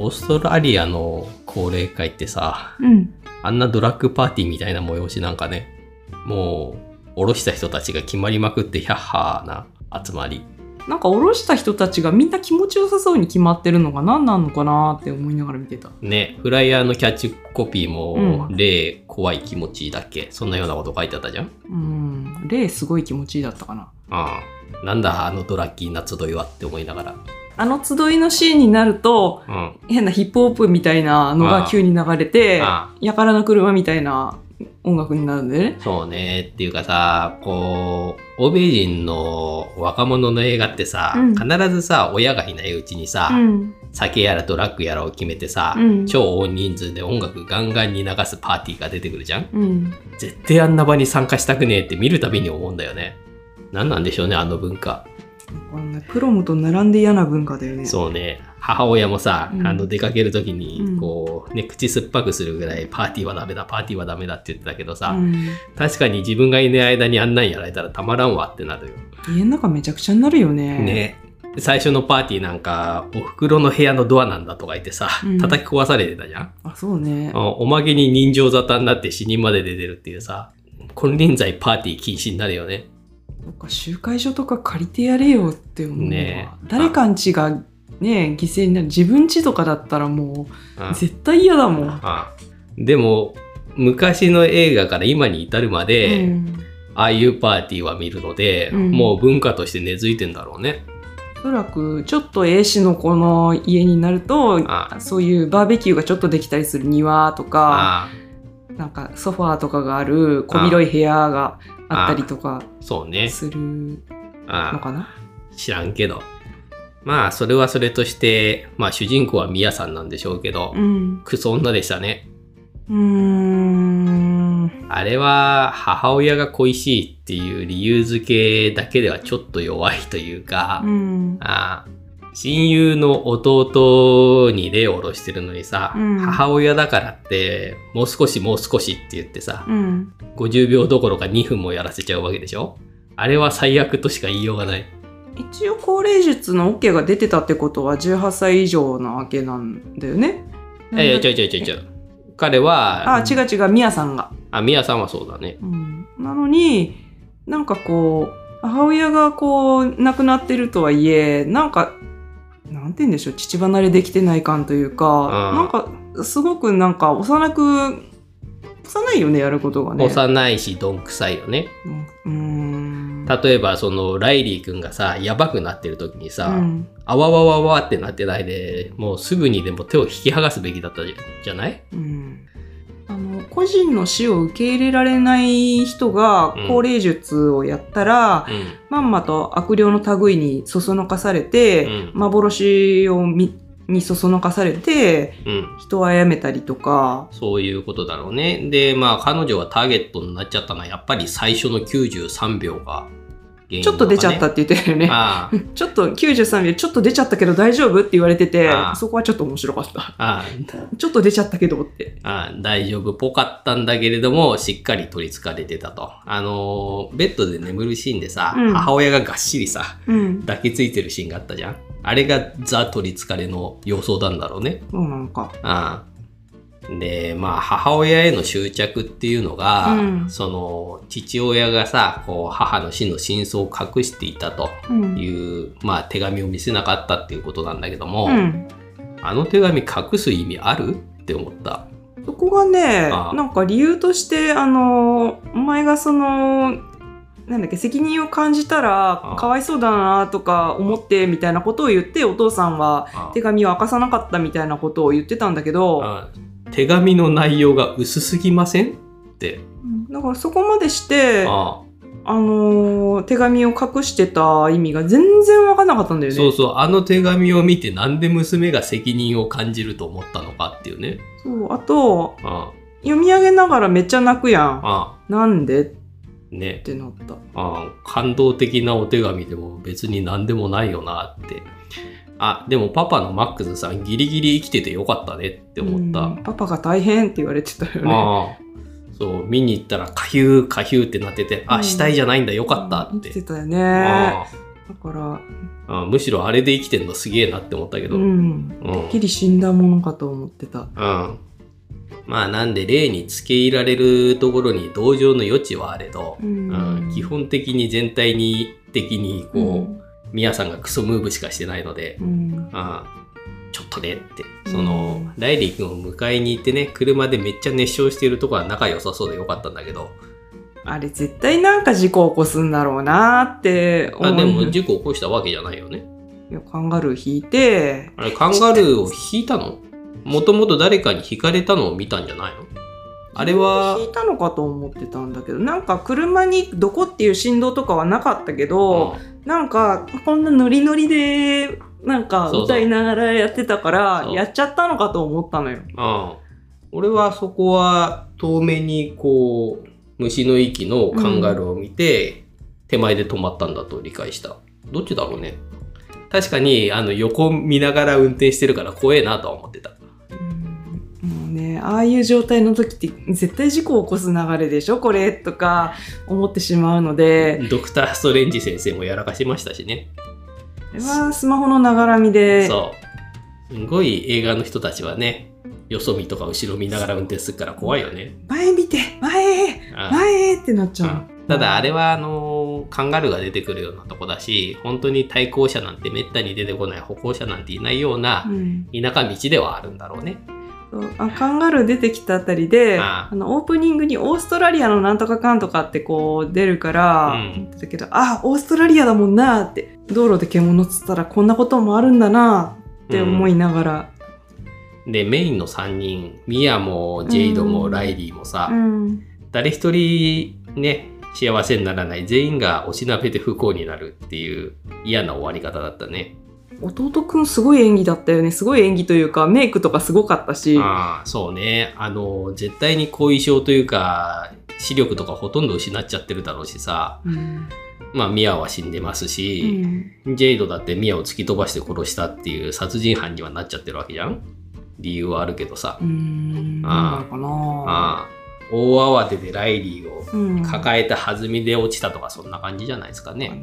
オーストラリアの高齢会ってさ、うん。あんなドラッグパーティーみたいな催しなんかね、もう、おろした人たちが決まりまくって、ヒャッハーな集まり。なんか下ろした人たちがみんな気持ちよさそうに決まってるのが何なのかなって思いながら見てた。ね、フライヤーのキャッチコピーも、うん霊、怖い気持ちだっけそんなようなこと書いてあったじゃんうん。例すごい気持ちいいだったかな。ああ。なんだ、あのドラッキーな集いはって思いながら。あの集いのシーンになると、うん。変なヒップホップみたいなのが急に流れて、あやからの車みたいな音楽になるんでね。そうね。っていうかさ、こう、欧米人の若者の映画ってさ、うん必ずさ、親がいないうちにさ、うん。酒やらドラッグやらを決めてさ、うん超大人数で音楽ガンガンに流すパーティーが出てくるじゃん。絶対あんな場に参加したくねえって見るたびに思うんだよね。何なんでしょうね、あの文化。プロムと並んで嫌な文化だよね。そうね。母親もさ、うんあの出かけるときにうん、こう、ね、口酸っぱくするぐらい、パーティーはダメだ、パーティーはダメだって言ってたけどさ、うん。確かに自分がいない間にあんなんやられたらたまらんわってなるよ。家の中めちゃくちゃになるよね。。ね。最初のパーティーなんか、お袋の部屋のドアなんだとか言ってさ、うん叩き壊されてたじゃん、あ、そうね。おまけに人情沙汰になって死人まで出てるっていうさ、金輪際パーティー禁止になるよね。そっか集会所とか借りてやれよって思うわ。ねえ誰かんちがね、犠牲になる。自分ちとかだったらもう絶対嫌だもん。あでも、昔の映画から今に至るまで、うんああいうパーティーは見るので、うんもう文化として根付いてんだろうね。おそらく、ちょっと A 氏の子の家になると、あそういうバーベキューがちょっとできたりする庭とか、あなんかソファーとかがある小広い部屋があったりとかあそうね。するのあかな？あ知らんけど。まあ、それはそれとして、まあ、主人公はミヤさんなんでしょうけど、うん。クソ女でしたね。うーん。あれは、母親が恋しいっていう理由付けだけではちょっと弱いというか、うん。ああ親友の弟に霊を下ろしてるのにさ、うん母親だからって、もう少しもう少しって言ってさ、うん。50秒どころか2分もやらせちゃうわけでしょ？あれは最悪としか言いようがない。一応高齢術の OK が出てたってことは18歳以上なわけなんだよね。いやいや、ちょいちょいちょいちょい。彼は、あ、違う違う、ミヤさんが。あ、ミヤさんはそうだね。うん。なのに、なんかこう、母親がこう、亡くなってるとはいえ、なんか、なんて言うんでしょう、父離れできてない感というか、うんなんか、すごくなんか幼く、幼いよね、やることがね。幼いし、どんくさいよね。うーん。例えば、その、ライリー君がさ、やばくなってる時にさ、うんあわわわわってなってないで、もうすぐにでも手を引き剥がすべきだったじゃない？うん個人の死を受け入れられない人がうん高齢術をやったら、うん。まんまと悪霊の類にそそのかされて、うん幻をみにそそのかされてうん。人を殺めたりとか、そういうことだろうね。で、まあ、彼女がターゲットになっちゃったのは、やっぱり最初の93秒がちょっと出ちゃったっって言ってたよね。ちょっと93秒ちょっと出ちゃったけど大丈夫って言われててそこはちょっと面白かった。ちょっと出ちゃったけどって。大丈夫っぽかったんだけれども、しっかり取り憑かれてたと。あのー、ベッドで眠るシーンでさ、うん母親ががっしりさ、うん。抱きついてるシーンがあったじゃん。あれがザ取り憑かれの様相なんだろうね。そうなのか。ああで、まあ、母親への執着っていうのが、うんその、父親がさ、こう、母の死の真相を隠していたとうん。いう、まあ、手紙を見せなかったっていうことなんだけども、うん。あの手紙隠す意味ある？って思った。そこがね、なんか理由として、あの、お前がその、なんだっけ、責任を感じたあらあ、かわいそうだなとか思って、みたいなことを言って、お父さんはあ手紙を明かさなかったみたいなことを言ってたんだけど、あ手紙の内容が薄すぎません？って。うんだからそこまでして、ああの、手紙を隠してた意味が全然わかんなかったんだよね。そうそう、あの手紙を見てなんで娘が責任を感じると思ったのかっていうね。そうあと、あ読み上げながらめっちゃ泣くやん。あなんで？っね。てなった。あ感動的なお手紙でも別に何でもないよなって。あ、でもパパのマックスさんギリギリ生きててよかったねって思った。うんパパが大変って言われてたよね。そう、見に行ったらカヒューカヒューってなってて、あ、うん死体じゃないんだよかったって言って。たよね。あだから、あむしろあれで生きてんのすげえなって思ったけど。ううん。ん。てっきり死んだものかと思ってた。まあなんで例に付け入れられるところに同情の余地はあれど、ううんん。基本的に全体に的にこう、うんミヤさんがクソムーブしかしてないので、うん。あちょっとねって、その、うん。ライリー君を迎えに行ってね、車でめっちゃ熱唱しているとこは仲良さそうでよかったんだけど、あれ絶対なんか事故起こすんだろうなって思う。あでも事故起こしたわけじゃないよね。いやカンガルー引いて、あれ、カンガルーを引いたの？もともと誰かに引かれたのを見たんじゃないの？あれは引いたのかと思ってたんだけど、なんか車にどこっていう振動とかはなかったけど、なんかこんなノリノリで、なんか歌いながらやってたから、やっちゃったのかと思ったのよ。うん。俺はそこは遠目にこう、虫の息のカンガルーを見て、手前で止まったんだと理解した。どっちだろうね。確かに、あの、横見ながら運転してるから怖えなとは思ってた。ああいう状態の時って絶対事故を起こす流れでしょ？これとか思ってしまうので、ドクター・ストレンジ先生もやらかしましたしね。これはスマホのながらみで、そう。すごい映画の人たちはね、よそ見とか後ろ見ながら運転するから怖いよね。前見て前へあ前へってなっちゃう。うんただあれはあのカンガルーが出てくるようなとこだし本当に対向車なんてめったに出てこない歩行者なんていないようなうん田舎道ではあるんだろうね。そうあカンガルー出てきたあたりでああのオープニングにオーストラリアのなんとかかんとかってこう出るから、うん。思ってたけどあオーストラリアだもんなって道路で獣つったらこんなこともあるんだなって思いながら、でメインの3人ミアもジェイドもライリーもさ、うん。誰一人ね幸せにならない。全員がおしなべて不幸になるっていう嫌な終わり方だったね。弟くんすごい演技だったよね。すごい演技というかメイクとかすごかったし。ああそうね。あの絶対に後遺症というか視力とかほとんど失っちゃってるだろうしさ。うん。まあミアは死んでますうし、ん。ジェイドだってミアを突き飛ばして殺したっていう殺人犯にはなっちゃってるわけじゃん。理由はあるけどさ。うん。あああ大慌てでライリーをうん。抱えた弾みで落ちたとかそんな感じじゃないですかね。ね。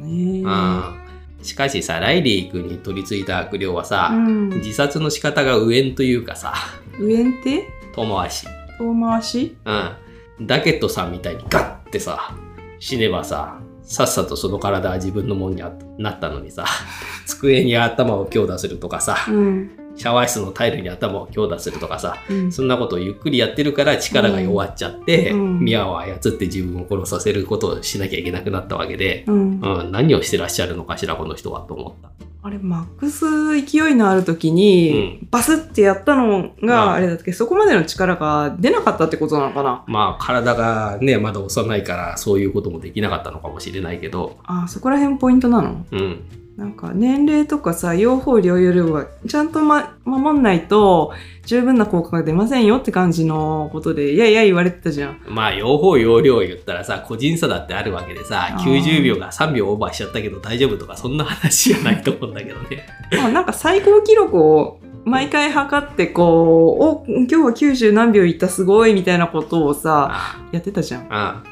うんしかしさ、ライリー君に取り付いた悪霊はさ、うん自殺の仕方が無縁というかさ、上ん手遠回し。遠回し？うん。ダケットさんみたいにガッてさ、死ねばさ、さっさとその体は自分のもんになったのにさ、机に頭を強打するとかさ、うんシャワー室のタイルに頭を強打するとかさ、うん。そんなことをゆっくりやってるから力が弱っちゃって、うん。ミアを操って自分を殺させることをしなきゃいけなくなったわけで、うん。うん、何をしてらっしゃるのかしら、この人はと思った。あれマックス勢いのある時に、バスってやったのうんがあれだったけ？ど、そこまでの力が出なかったってことなのかな？まあ、体がね、まだ幼いから、そういうこともできなかったのかもしれないけど、あそこら辺ポイントなの？うん。なんか年齢とかさ用法療養量はちゃんと、ま、守んないと十分な効果が出ませんよって感じのことでいやいや言われてたじゃん。まあ、用法用量言ったらさ、個人差だってあるわけでさ、あー90秒が3秒オーバーしちゃったけど大丈夫とか、そんな話じゃないと思うんだけどね。ま あなんか最高記録を毎回測ってこうお今日は90何秒いったすごいみたいなことをさあやってたじゃん。あ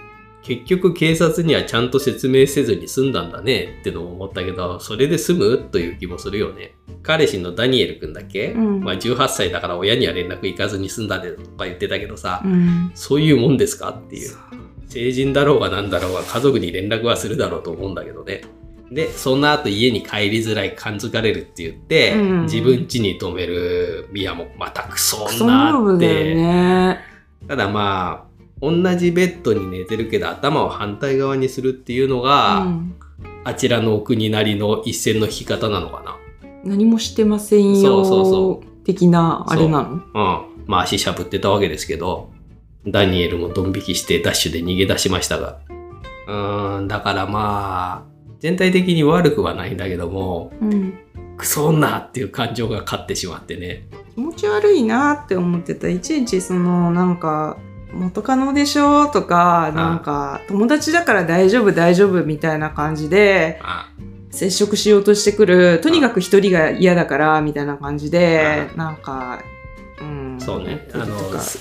結局警察にはちゃんと説明せずに済んだんだねってのも思ったけど、それで済むという気もするよね。彼氏のダニエル君だっけ、うんまあ18歳だから親には連絡行かずに済んだでとか言ってたけどさ、うんそういうもんですか？っていう。成人だろうがなんだろうが家族に連絡はするだろうと思うんだけどね。で、そんな後家に帰りづらい、感づかれるって言って、うん自分家に止めるミヤもまたクソクソ女ムーブだよって。ね。ただまあ、同じベッドに寝てるけど頭を反対側にするっていうのが、うんあちらのお国なりの一線の引き方なのかな。何もしてませんよそうそうそ的なあれなの？うん。まあ足しゃぶってたわけですけど、ダニエルもドン引きしてダッシュで逃げ出しましたが。うーん、だからまあ、全体的に悪くはないんだけども、うんクソ女っていう感情が勝ってしまってね。気持ち悪いなって思ってたいちいちそのなんか元カノでしょ？とかなんか友達だから大丈夫大丈夫みたいな感じであ。接触しようとしてくるとにかく一人が嫌だからみたいな感じでなんか、うん、そうね。あの、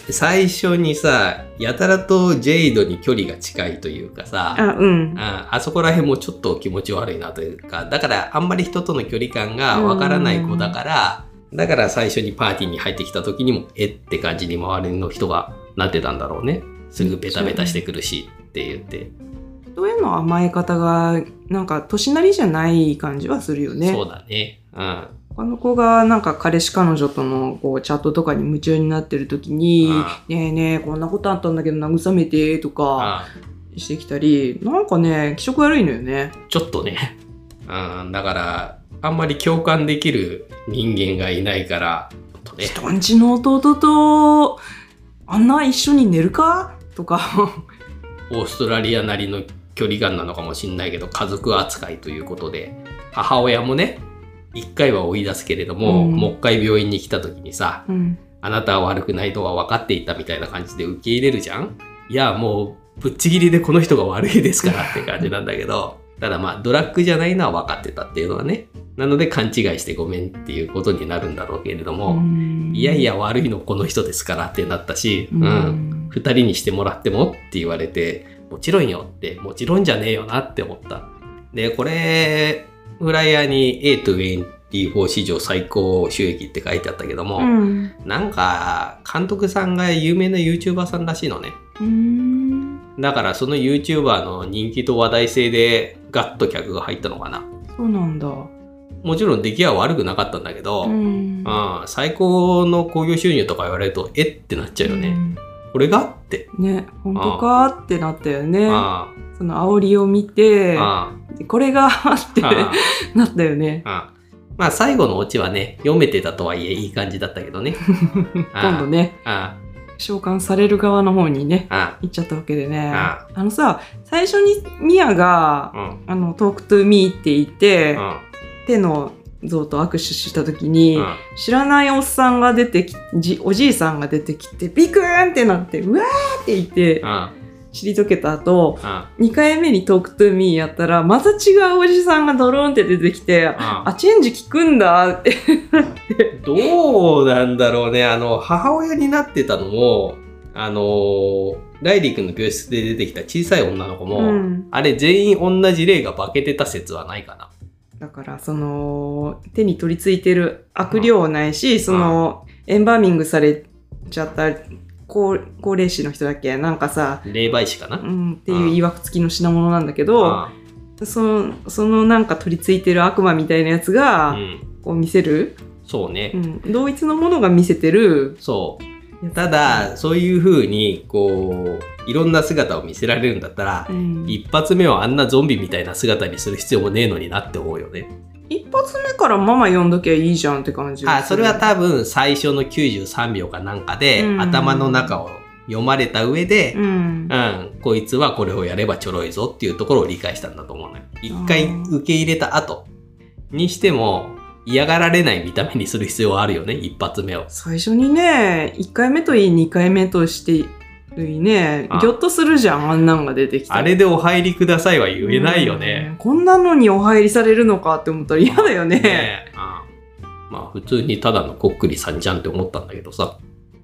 最初にさ、やたらとジェイドに距離が近いというかさ、あ、うん。ああそこら辺もちょっと気持ち悪いなというか、だからあんまり人との距離感がわからない子だから、だから最初にパーティーに入ってきた時にも、えって感じに周りの人がなってたんだろうね。すぐベタベタしてくるしって言って。人への甘え方が、なんか、年なりじゃない感じはするよね。そうだね。うん。他の子がなんか彼氏彼女とのこうチャットとかに夢中になってる時にあ「ねえねえこんなことあったんだけど慰めて」とかあしてきたりなんかね気色悪いのよね。ちょっとね。うん、だから、あんまり共感できる人間がいないから、ね。人んちの弟とあんな一緒に寝るか？とか。オーストラリアなりの距離感なのかもしれないけど家族扱いということで母親もね一回は追い出すけれども、うん。もう一回病院に来た時にさうん。あなたは悪くないとは分かっていたみたいな感じで受け入れるじゃん？いやもうぶっちぎりでこの人が悪いですからって感じなんだけどただまあドラッグじゃないのは分かってたっていうのはね。なので勘違いしてごめんっていうことになるんだろうけれども、うん。いやいや悪いのこの人ですからってなったし、ううん。ん二人にしてもらってもって言われて、もちろんよって、もちろんじゃねえよなって思った。で、これ、フライヤーに A24 史上最高収益って書いてあったけども、うん。なんか、監督さんが有名な YouTuber さんらしいのね。うんだからその YouTuber の人気と話題性でガッと客が入ったのかな。そうなんだ。もちろん出来は悪くなかったんだけど、ううんん最高の興行収入とか言われると、えってなっちゃうよね。これがって。ね本当かってなったよね。あその煽りを見てこれがってああなったよね。あまあ最後のオチはね、読めてたとはいえいい感じだったけどね。今度ね、あ召喚される側の方にね、あ、行っちゃったわけでね。あ。あのさ、最初にミヤが、うん、あの、 Talk to me って言ってう、ん、手の像と握手した時に、うん。知らないおっさんが出てきじおじいさんが出てきてビクーンってなってうわーって言ってうん、退けた後うん、2回目に Talk to me やったらまた違うおじさんがドローンって出てきてあ。チェンジ効くんだって。どうなんだろうね。あの、母親になってたのも、あの、ライリー君の病室で出てきた小さい女の子も、うん。あれ全員同じ霊が化けてた説はないかな。だからその手に取り付いてる悪霊はないしそのエンバーミングされちゃった高高齢士の人だっけ？なんかさ、霊媒師かな？うん、っていう曰く付きの品物なんだけど、あそのそのなんか取り付いてる悪魔みたいなやつあが、うん。こう見せる、そうね。うん、同一のものが見せてる？そう。ただ、そういう風に、こう、いろんな姿を見せられるんだったらう、ん一発目はあんなゾンビみたいな姿にする必要もねえのになって思うよね。一発目からママ呼んどきゃいいじゃんって感じあ、それは多分最初の93秒かなんかで、うん頭の中を読まれた上で、うんうん、こいつはこれをやればちょろいぞっていうところを理解したんだと思うのよ。一回受け入れた後にしても、嫌がられない見た目にする必要はあるよね、一発目を。最初にね1回目といい2回目としていいね。あ。ぎょっとするじゃんあんなんが出てきたら。あれでお入りくださいは言えないよね。うん。こんなのにお入りされるのかって思ったら嫌だよね。ね。まあ普通にただのこっくりさんじゃんって思ったんだけどさ、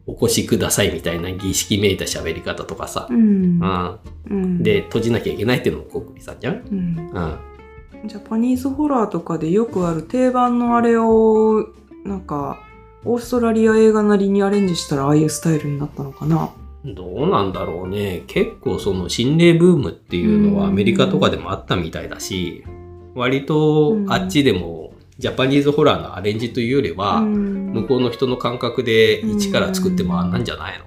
お越しくださいみたいな儀式めいた喋り方とかさ、うん。うん、うん。で閉じなきゃいけないっていうのもこっくりさんじゃん、うん。うん、ジャパニーズホラーとかでよくある定番のあれをなんかオーストラリア映画なりにアレンジしたらああいうスタイルになったのかなどうなんだろうね。結構その心霊ブームっていうのはアメリカとかでもあったみたいだし割とあっちでもジャパニーズホラーのアレンジというよりは、うん。向こうの人の感覚で一から作ってもあんなんじゃない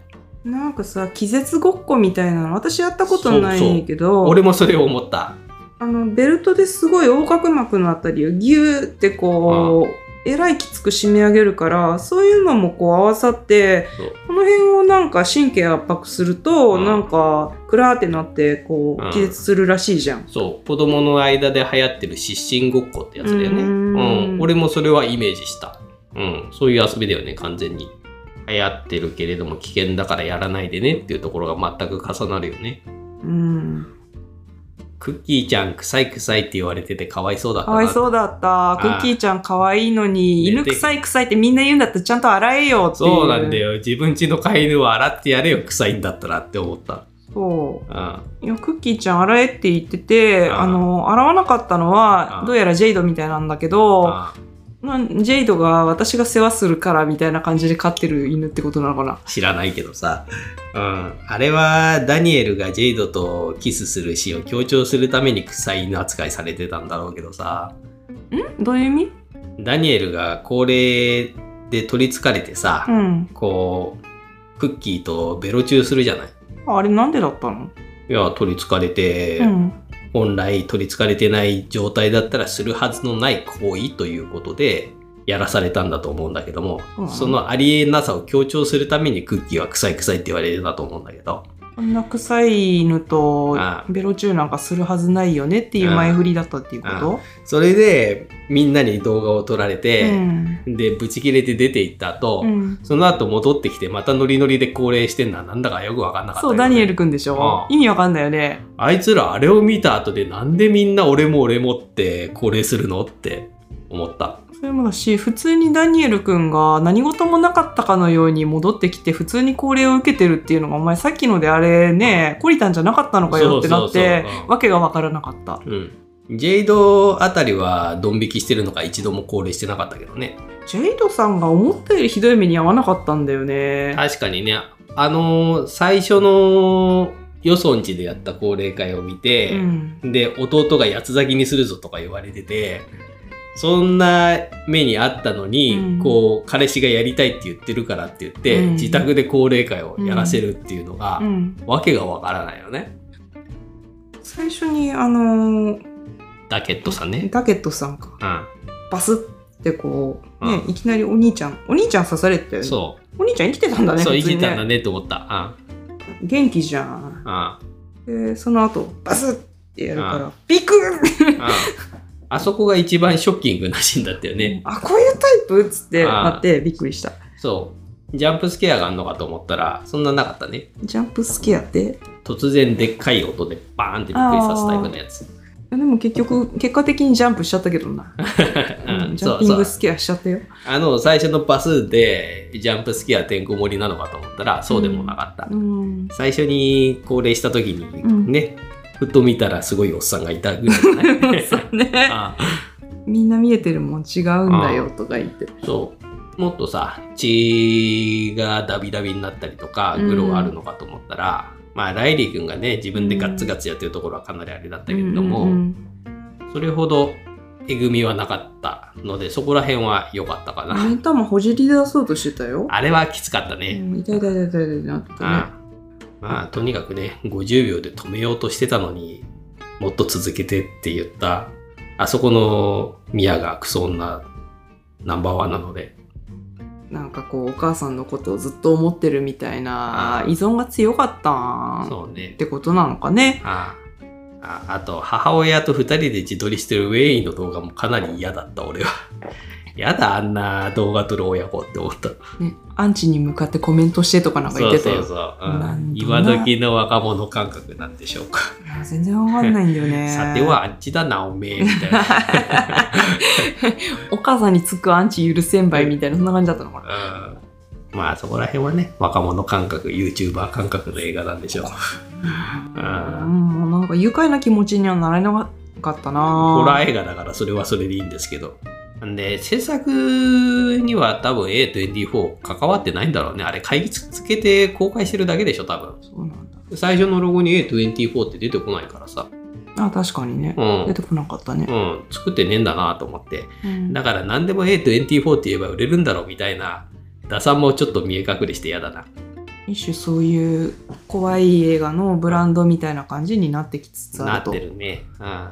の、なんかさ気絶ごっこみたいなの私やったことないけど。俺もそれを思った。あのベルトですごい横隔膜のあたりをギューってこうえらいきつく締め上げるからそういうのもこう合わさってこの辺をなんか神経圧迫すると、うんなんかクラーってなってこうんう気絶するらしいじゃん。そう、子供の間で流行ってる失神ごっこってやつだよね。ううんん。俺もそれはイメージした。うん。そういう遊びだよね、完全に。流行ってるけれども危険だからやらないでねっていうところが全く重なるよね。うんクッキーちゃん臭い臭いって言われててかわいそうだったかな。わいそうだった。クッキーちゃん可愛いのに、ね犬臭い臭いってみんな言うんだったらちゃんと洗えよっていう。そうなんだ。よ。自分家の飼い犬は洗ってやれよ、臭いんだったらって思った。そう。うん。いや、クッキーちゃん洗えって言ってて、あの、洗わなかったのはどうやらジェイドみたいなんだけど、あなんジェイドが私が世話するからみたいな感じで飼ってる犬ってことなのかな。知らないけどさ。うん。あれは、ダニエルがジェイドとキスするシーンを強調するために臭い犬扱いされてたんだろうけどさ。ん？どういう意味？ダニエルが高齢で取り憑かれてさ、うん。こう、クッキーとベロチューするじゃない？あれなんでだったの？いや、取り憑かれて、うん。本来取り憑かれてない状態だったらするはずのない行為ということで、やらされたんだと思うんだけども、うん。そのありえなさを強調するためにクッキーは臭い臭いって言われてたと思うんだけど、こんな臭い犬とああベロチューなんかするはずないよねっていう前振りだったっていうこと？それでみんなに動画を撮られうて、ん。で、ブチ切れて出て行った後、うん。その後戻ってきてまたノリノリで高齢してんのはなんだかよくわかんなかったそう、ダニエルくんでしょ？ああ意味わかんないよね。あいつらあれを見た後でなんでみんな俺も俺もって高齢するの？って思った。それもだし、普通にダニエルくんが何事もなかったかのように戻ってきて、普通に高齢を受けてるっていうのが、お前さっきのであれね、懲りたんじゃなかったのかよってなってわけがわからなかった。うん。ジェイドあたりはドン引きしてるのか一度も高齢してなかったけどね。ジェイドさんが思ったよりひどい目に遭わなかったんだよね。確かにね、あのー最初のよそんちでやった高齢会を見うて、ん。で、弟が八つ咲きにするぞとか言われてて、そんな目にあったのに、うんこう、彼氏がやりたいって言ってるからって言って、うん自宅で高齢会をやらせるっていうのが、うん。わけがわからないよね。最初に、あのーダケットさんね。ダケットさんか。うん。バスってこう、ねう、いきなりお兄ちゃん、お兄ちゃん刺されて、そお兄ちゃん生きてたんだう。ね、そう、普通に生きたんだねって思った。元気じゃん。で、その後、バスってやるから、ビクッうんあそこが一番ショッキングなシーンだったよね。あ、こういうタイプ？っつってああなってびっくりした。そう。ジャンプスケアがあんのかと思ったら、そんななかったね。ジャンプスケアって？突然でっかい音でバーンってびっくりさすタイプのやつ。でも結局、結果的にジャンプしちゃったけどな。うんジャンピングスケアしちゃったよ。あの、最初のパスでジャンプスケアてんこ盛りなのかと思ったら、そうでもなかった。うん。最初に高齢した時にんね、ふと見たらすごいおっさんがいたぐらいじゃない？そうね。あみんな見えてるもん違うんだよとか言って。そう。もっとさ、血がダビダビになったりとか、グロがあるのかと思ったら、まあ、ライリー君がね、自分でガッツガツやってるところはかなりあれだったけれども、うんうんそれほどえぐみはなかったので、そこら辺は良かったかうん。な。目ん玉ほじり出そうとしてたよ。あれはきつかったうね。ん、痛い痛い痛い痛いなってたね。あまあ、とにかくね、50秒で止めようとしてたのに、もっと続けてって言った、あそこのミヤがクソ女ナンバーワンなので、なんかこう、お母さんのことをずっと思ってるみたいなあ依存が強かったっそうね。てことなのかね？あああと、母親と二人で自撮りしてるウェインの動画もかなり嫌だった、俺は。やだ、あんな動画撮る親子って思った。ね、アンチに向かってコメントしてとかなんか言ってたよ。そうそうそう。うん今時の若者感覚なんでしょうか。全然わかんないんだよね。さてはあっちだな、おめえ、みたいな。お母さんにつくアンチ許せんばいみたいな、そんな感じだったのかな。うんまあそこら辺はね、若者感覚、YouTuber 感覚の映画なんでしょう。うん、なんか愉快な気持ちにはなれなかったなホラー映画だからそれはそれでいいんですけど。んで、制作には多分 A24 関わってないんだろうね。あれ、会議つけて公開してるだけでしょ、多分。そうなんだ。最初のロゴに A24 って出てこないからさ。あ、確かにね。うん出てこなかったね。うん、作ってねえんだなと思って。うんだから何でも A24 って言えば売れるんだろうみたいな、打算もちょっと見え隠れして嫌だな。一種そういう怖い映画のブランドみたいな感じになってきつつあると。なってるね。うん。